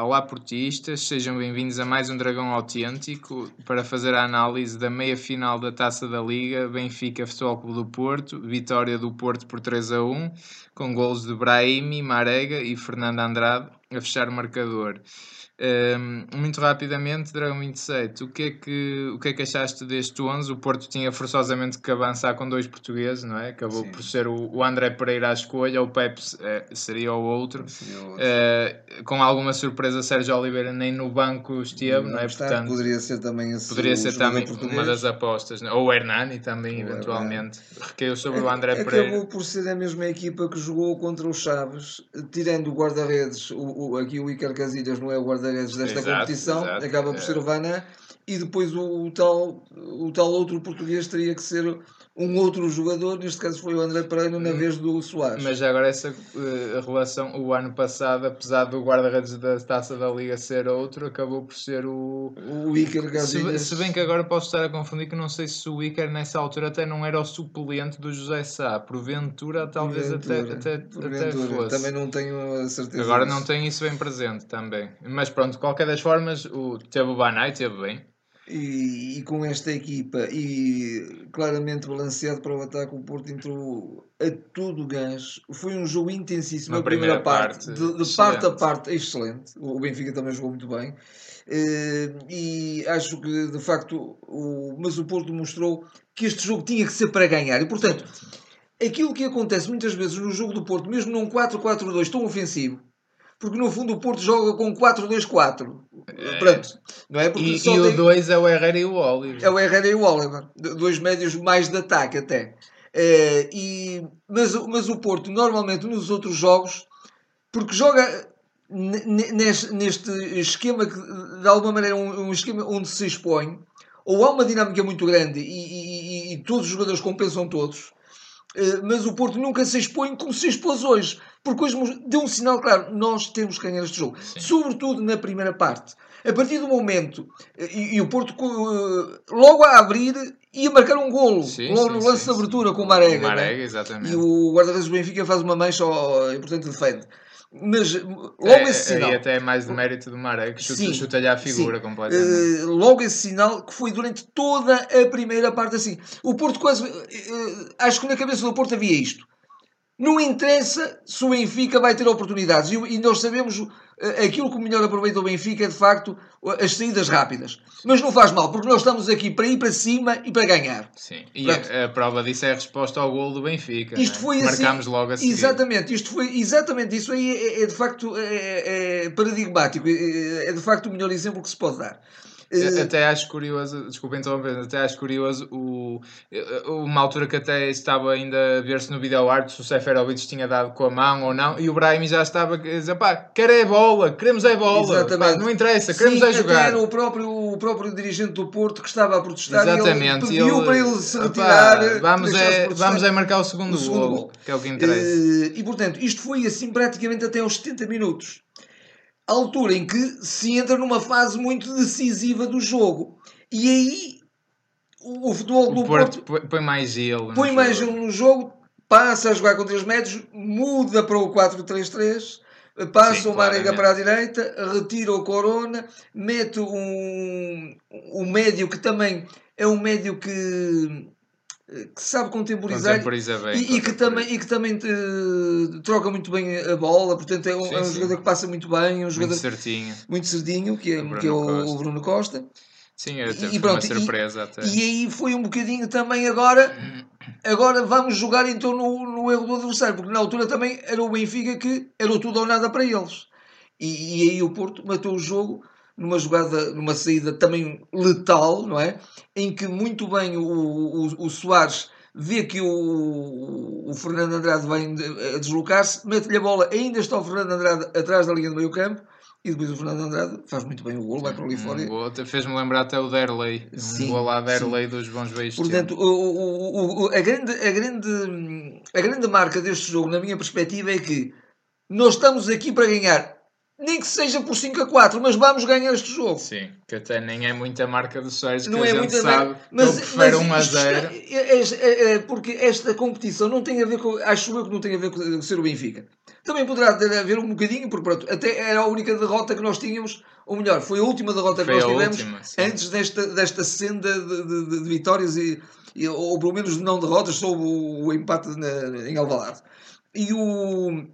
Olá portistas, sejam bem-vindos a mais um Dragão Autêntico para fazer a análise da meia-final da Taça da Liga Benfica Futebol Clube do Porto, vitória do Porto por 3 a 1, com golos de Brahimi, Marega e Fernando Andrade a fechar o marcador. Um, muito rapidamente, Dragão 27, o que, é que, o que é que achaste deste 11? O Porto tinha forçosamente que avançar com dois portugueses, não é? Acabou Sim. por ser o, o André Pereira à escolha, o Pepe uh, seria o outro. Seria outro. Uh, com alguma surpresa, Sérgio Oliveira nem no banco esteve, não, não é? Está, Portanto, poderia ser também esse Poderia ser também português. uma das apostas, não? É? ou o Hernani também, o eventualmente. Recaiu sobre é, o André Pereira. Acabou por ser a mesma equipa que jogou contra o Chaves, tirando o guarda-redes, o, o, aqui o Iker Casilhas não é o guarda-redes desta exato, competição, exato, acaba por é. ser o Vanan, e depois o, o, tal, o tal outro português teria que ser um outro jogador, neste caso foi o André Pereira na hum. vez do Soares. Mas agora essa uh, relação, o ano passado, apesar do guarda-redes da Taça da Liga ser outro, acabou por ser o... O Iker se, se, bem que agora posso estar a confundir que não sei se o Iker nessa altura até não era o suplente do José Sá, porventura talvez porventura, até, até, até fosse. Também não tenho a certeza Agora disso. não tenho isso bem presente também. Mas pronto, de qualquer das formas, o, teve o Banai, teve bem. E, e, com esta equipa e claramente balanceado para o ataque, o Porto entrou a todo gás. Foi um jogo intensíssimo. a primeira, primeira parte, parte, de, de parte a parte, excelente. O Benfica também jogou muito bem. Uh, e acho que de facto, o, mas o Porto mostrou que este jogo tinha que ser para ganhar. E portanto, aquilo que acontece muitas vezes no jogo do Porto, mesmo num 4-4-2 tão ofensivo, porque no fundo o Porto joga com 4-2-4. É. Pronto. Não é? Porque e, e o 2 é o Herrera e o Oliver. É o Herrera e o Oliver. Dois médios mais de ataque até. É, e, mas, mas o Porto, normalmente nos outros jogos, porque joga neste, neste esquema que, de alguma maneira, um, um, esquema onde se expõe, ou há uma dinâmica muito grande e, e, e todos os jogadores compensam todos, é, mas o Porto nunca se expõe como se expôs hoje porque hoje deu um sinal claro, nós temos que ganhar este jogo, Sim. sobretudo na primeira parte. A partir do momento, e, e o Porto uh, logo a abrir ia marcar um golo, sim, logo sim, no lance sim, de abertura com o Marega. O Marega, né? exatamente. E o guarda-redes do Benfica faz uma mancha e portanto defende. Mas logo é, esse sinal. E até é mais de mérito do Marega, que chuta-lhe chuta a figura completamente. Uh, logo esse sinal que foi durante toda a primeira parte assim. O Porto quase. Uh, acho que na cabeça do Porto havia isto não interessa se o Benfica vai ter oportunidades. E, nós sabemos eh, aquilo que melhor aproveita o Benfica é de facto as saídas rápidas. Mas não faz mal, porque nós estamos aqui para ir para cima e para ganhar. Sim, e a, a, prova disso é a resposta ao gol do Benfica. Isto é? foi assim, Marcámos logo a seguir. Exatamente, isto foi exatamente isso aí é, é de facto é, é paradigmático. É, é de facto o melhor exemplo que se pode dar. Uh, até acho curioso, desculpa interromper, até acho curioso o, uma altura que até estava ainda a ver-se no vídeo arte se o Seferovic tinha dado com a mão ou não, e o Brahim já estava a dizer, pá, quer é bola, queremos é bola, pá, não interessa, queremos Sim, é jogar. Era o próprio, o próprio dirigente do Porto que estava a protestar Exatamente, e ele pediu ele, para ele se retirar. Pá, vamos, é, vamos é marcar o segundo, o segundo gol, gol, que é o que interessa. Uh, e portanto, isto foi assim praticamente até aos 70 minutos altura em que se entra numa fase muito decisiva do jogo. E aí o, futebol do Porto, Porto põe mais gelo. Põe mais gelo no jogo, passa a jogar com 3 metros, muda para o 4-3-3, passa Sim, o Marega para a direita, retira o Corona, mete um, um médio que também é um médio que que sabe contemporizar, Contemporiza bem, e, e, que também, e que também te, troca muito bem a bola, portanto é um, sim, é um jogador que passa muito bem, um jogador muito certinho, muito certinho que é, que é o, o, Bruno Costa. Sim, até e, pronto, uma surpresa. E, até. e aí foi um bocadinho também agora. Agora vamos jogar então no, no erro do adversário, porque na altura também era o Benfica que era o tudo ou nada para eles. E, e aí o Porto matou o jogo numa jogada, numa saída também letal, não é? Em que muito bem o, o, o Soares vê que o, o Fernando Andrade vai a deslocar-se, mete-lhe a bola, ainda está o Fernando Andrade atrás da linha do meio campo, e depois o Fernando Andrade faz muito bem o gol, vai para ali fora. Um Fez-me lembrar até o Derley. Sim, um gol Derley sim. dos bons beijos. Portanto, o, o, o, a, grande, a, grande, a grande marca deste jogo, na minha perspectiva, é que nós estamos aqui para ganhar nem que seja por 5 a 4, mas vamos ganhar este jogo. Sim, que até nem é muita marca do Sérgio, não que é a gente muita sabe mas, que prefere 1 a 0. É, é, é, porque esta competição não tem a ver com, acho eu que não tem a ver com ser o Benfica. Também poderá ter a ver um bocadinho, porque pronto, até era a única derrota que nós tínhamos, ou melhor, foi a última derrota que Foi nós a tivemos última, antes desta, desta senda de, de- de- de vitórias, e, e- ou pelo menos de não derrotas, sob o, o empate na- em Alvalade. E o.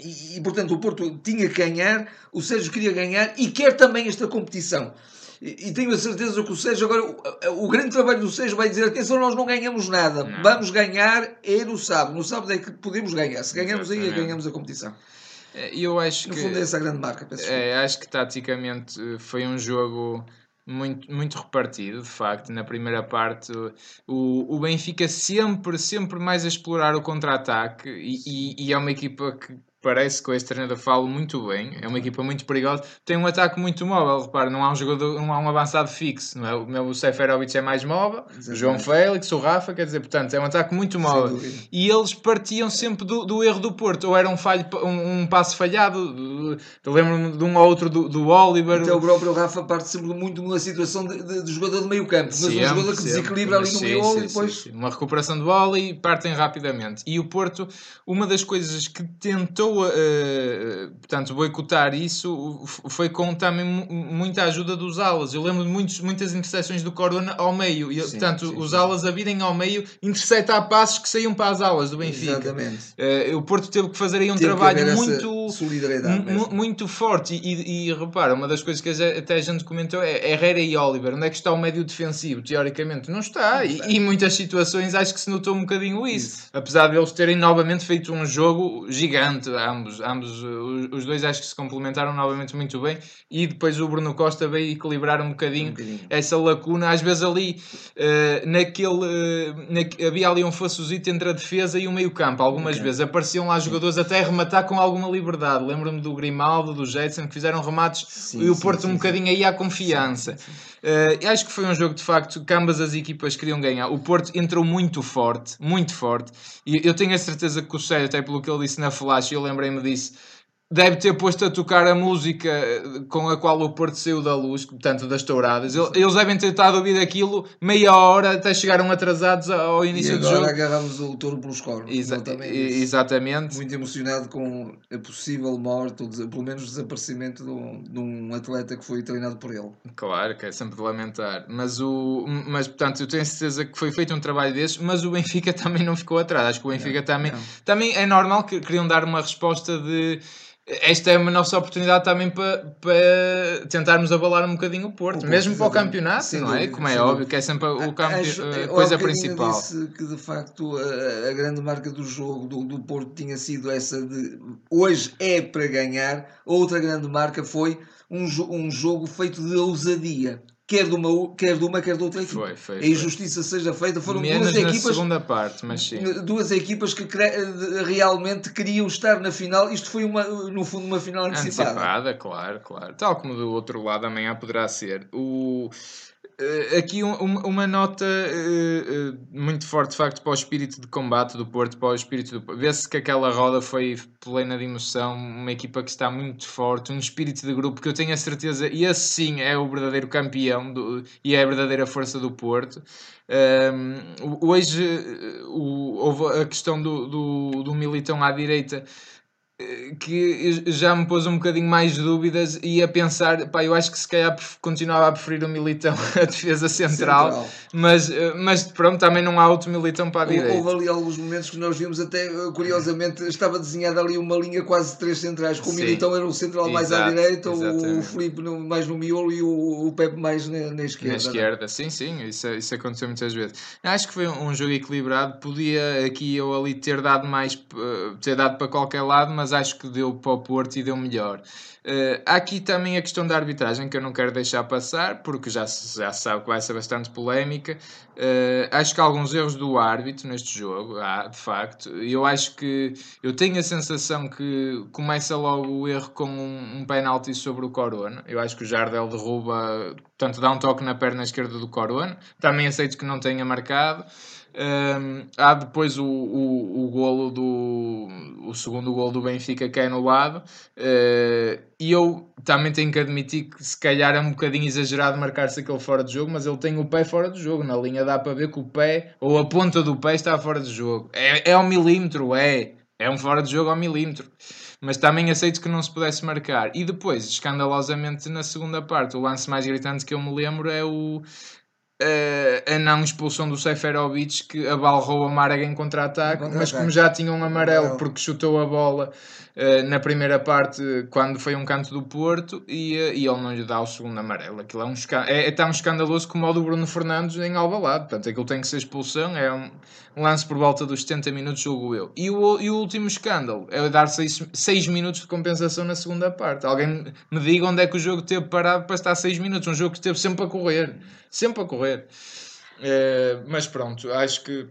E, e, portanto o Porto tinha que ganhar, o Sérgio queria ganhar e quer também esta competição. E, e tenho a certeza que o Sérgio agora, o, o grande trabalho do Sérgio vai dizer: atenção, nós não ganhamos nada, Não. vamos ganhar é no sábado. No sábado é que podemos ganhar. Se ganhamos aí, é Exatamente. ganhamos a competição. E eu acho No que. fundo, é essa a grande marca. É, acho que taticamente eh, foi um jogo muito, muito repartido, de facto. Na primeira parte, o, o Benfica sempre, sempre mais a explorar o contra-ataque e, e, e é uma equipa que parece que com este treinador falo muito bem, é uma equipa muito perigosa, tem um ataque muito móvel, repara, não há um jogador, não há um avançado fixo, não é? O meu Seferovic é mais móvel, o Exatamente. João Félix, o Rafa, quer dizer, portanto, é um ataque muito móvel. E eles partiam sempre do, do erro do Porto, ou era um, falho, um, um passo falhado, lembro-me de um ou outro do, do Oliver, Até o próprio Rafa parte sempre muito numa situação de, de- de jogador de meio campo, mas um jogador que sempre. desequilibra ali no sim, sim, e depois. sim. Uma recuperação de bola e partem rapidamente. E o Porto, uma das coisas que tentou, eh, portanto, boicotar isso foi com também mu- muita ajuda dos alas. Eu lembro de muitos, muitas interseções do Corona ao meio. E, Sim, portanto, sim, os sim. alas a virem ao meio, interceptar passos que saíam para as alas do Benfica. Exatamente. Eh, o Porto teve que fazer aí um Teve trabalho muito... muito forte e, e- e repara, uma das coisas que até a gente comentou é Herrera e Oliver, onde é que está o médio defensivo? Teoricamente não está, e, e em muitas situações acho que se notou um bocadinho isso, Isso. apesar de eles terem novamente feito um jogo gigante, ambos, ambos uh, os, dois acho que se complementaram novamente muito bem e depois o Bruno Costa veio equilibrar um bocadinho Um bocadinho. essa lacuna, às vezes ali eh, naquele eh, na- havia ali um facozito entre a defesa e o meio campo, algumas Ok. vezes apareciam lá jogadores até a rematar com alguma liberdade, lembro-me do Grimaldo, do Jetson que fizeram remates Sim, e o Porto sim, um sim. bocadinho aí à confiança E acho que foi um jogo de facto que ambas as equipas queriam ganhar, o Porto entrou muito forte, muito forte. E eu tenho a certeza que o Sérgio, até pelo que ele disse na flash, eu lembrei-me disso deve ter posto a tocar a música eh, com a qual o Porto saiu da luz, portanto das touradas. El- Eles devem ter estado a ouvir aquilo meia hora até chegaram atrasados ao início do agora jogo. agarramos o touro pelos cornos. Exa- exatamente. Muito emocionado com a possível morte, ou pelo menos desaparecimento de um, de um atleta que foi treinado por ele. Claro, que é sempre de lamentar. Mas, o, mas, portanto, eu tenho certeza que foi feito um trabalho desses, mas o Benfica também não ficou atrás. Acho que o Benfica também, não. também é normal que queriam dar uma resposta de esta é uma nossa oportunidade também para, para tentarmos abalar um bocadinho o Porto, Porto, mesmo para o campeonato, não é? Como é óbvio, dúvida. que é sempre o campe- a eu há coisa principal. disse que de facto a, a grande marca do jogo do, do Porto tinha sido essa de hoje é para ganhar. Outra grande marca foi um, um jogo feito de ousadia, quer de uma, quer de uma, quer de outra equipa. Foi, foi, A foi. injustiça seja feita, foram Menos duas equipas segunda parte, mas sim. duas equipas que de- realmente queriam estar na final. Isto foi uma, no fundo uma final antecipada. Antecipada, claro, claro. Tal como do outro lado amanhã poderá ser. O, eh, aqui um- uma, nota eh, eh, muito forte, de facto, para o espírito de combate do Porto, para o espírito do Vê-se que aquela roda foi plena de emoção, uma equipa que está muito forte, um espírito de grupo que eu tenho a certeza, e esse sim é o verdadeiro campeão do- e é a verdadeira força do Porto. Um, hoje eh, o- houve a questão do, do, do Militão à direita eh, que já me pôs um bocadinho mais dúvidas e a pensar, pá, eu acho que se calhar continuava a preferir o Militão a defesa central, Central. Mas, eh, mas pronto, também não há outro Militão para a direita. houve ali alguns momentos que nós vimos, até eh, curiosamente, estava desenhada ali uma linha quase de três centrais, com o. Militão era o central mais à Exato, direita, o exatamente. Filipe no- mais no miolo e o, o Pepe mais na, na esquerda. Na esquerda, sim, sim, isso, isso aconteceu muitas vezes. Acho que foi um jogo equilibrado. Podia aqui ou ali ter dado mais, eh, ter dado para qualquer lado, mas acho que deu para o Porto e deu melhor. Eh, há aqui também a questão da arbitragem que eu não quero deixar passar, porque já se, já sabe que vai ser bastante polémica. Eh, acho que há alguns erros do árbitro neste jogo, há, de facto. Eu acho que eu tenho a sensação que começa logo o erro com um, um penalti sobre o Corona. Eu acho que o Jardel derruba, portanto, dá um toque na perna esquerda do Corona. Também aceito que não tenha marcado. Um, há depois o, o, o golo do o segundo golo do Benfica que é anulado uh, e eu também tenho que admitir que se calhar é um bocadinho exagerado marcar-se aquele fora de jogo, mas ele tem o pé fora de jogo, na linha dá para ver que o pé ou a ponta do pé está fora de jogo, é, é ao milímetro, é, é um fora de jogo ao milímetro. Mas também aceito que não se pudesse marcar. E depois, escandalosamente, na segunda parte, o lance mais gritante que eu me lembro é o a, a não expulsão do Seferovic que abalrou a Marga em contra-ataque, Contra mas como já tinha um amarelo porque chutou a bola uh, na primeira parte quando foi um canto do Porto e, uh, e ele não lhe dá o segundo amarelo. Aquilo é, um é, é tão escandaloso como o do Bruno Fernandes em Alvalade. Portanto, aquilo tem que ser expulsão. É um, lance por volta dos 70 minutos, jogo eu. E o, e o último escândalo é dar 6 minutos de compensação na segunda parte. Alguém me diga onde é que o jogo teve parado para estar 6 minutos. Um jogo que esteve sempre a correr. Sempre a correr. Uh, mas pronto, acho que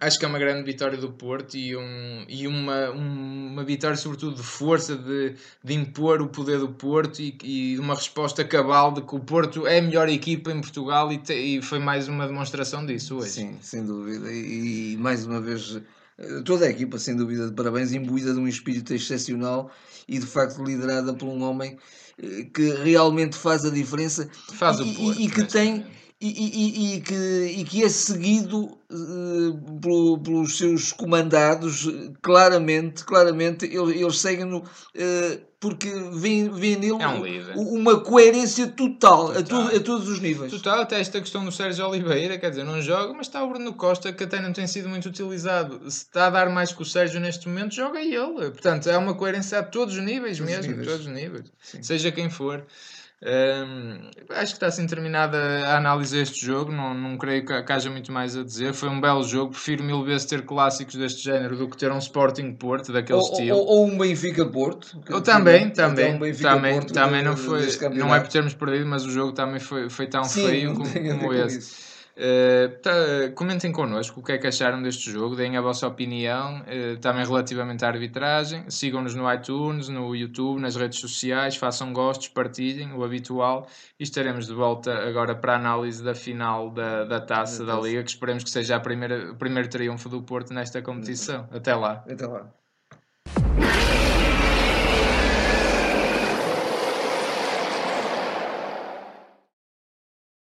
acho que é uma grande vitória do Porto e, um, e uma, uma vitória, sobretudo, de força, de, de impor o poder do Porto e, e uma resposta cabal de que o Porto é a melhor equipa em Portugal e, te, e foi mais uma demonstração disso hoje. Sim, sem dúvida. E, e, mais uma vez, toda a equipa, sem dúvida, de parabéns, imbuída de um espírito excepcional e de facto liderada por um homem eh, que realmente faz a diferença faz o Porto, e, que tem e, e, e, que, e que é seguido uh, pelo, pelos seus comandados, claramente, claramente, eles, eles seguem-no uh, porque vêem, vêem nele é um uma coerência total, total. A, a, todos os níveis. Total, até esta questão do Sérgio Oliveira, quer dizer, não joga, mas está o Bruno Costa, que até não tem sido muito utilizado. Se está a dar mais que o Sérgio neste momento, joga ele. Portanto, é uma coerência a todos os níveis todos mesmo, níveis. todos os níveis, Sim. seja quem for. Um, acho que está assim terminada a análise deste jogo. Não, não creio que, que, haja muito mais a dizer. Foi um belo jogo. Prefiro mil vezes ter clássicos deste género do que ter um Sporting Porto daquele ou, estilo. Ou, ou, um Benfica Porto. Ou também, também. Um também, Porto também não foi. Não é por termos perdido, mas o jogo também foi, foi tão Sim, feio como, como esse. Uh, tá, comentem connosco o que é que acharam deste jogo, deem a vossa opinião, uh, também relativamente à arbitragem. Sigam-nos no iTunes, no YouTube, nas redes sociais, façam gostos, partilhem, o habitual. E estaremos de volta agora para a análise da final da, da taça da Liga, que esperemos que seja a primeira, o primeiro triunfo do Porto nesta competição. Até lá. Até lá.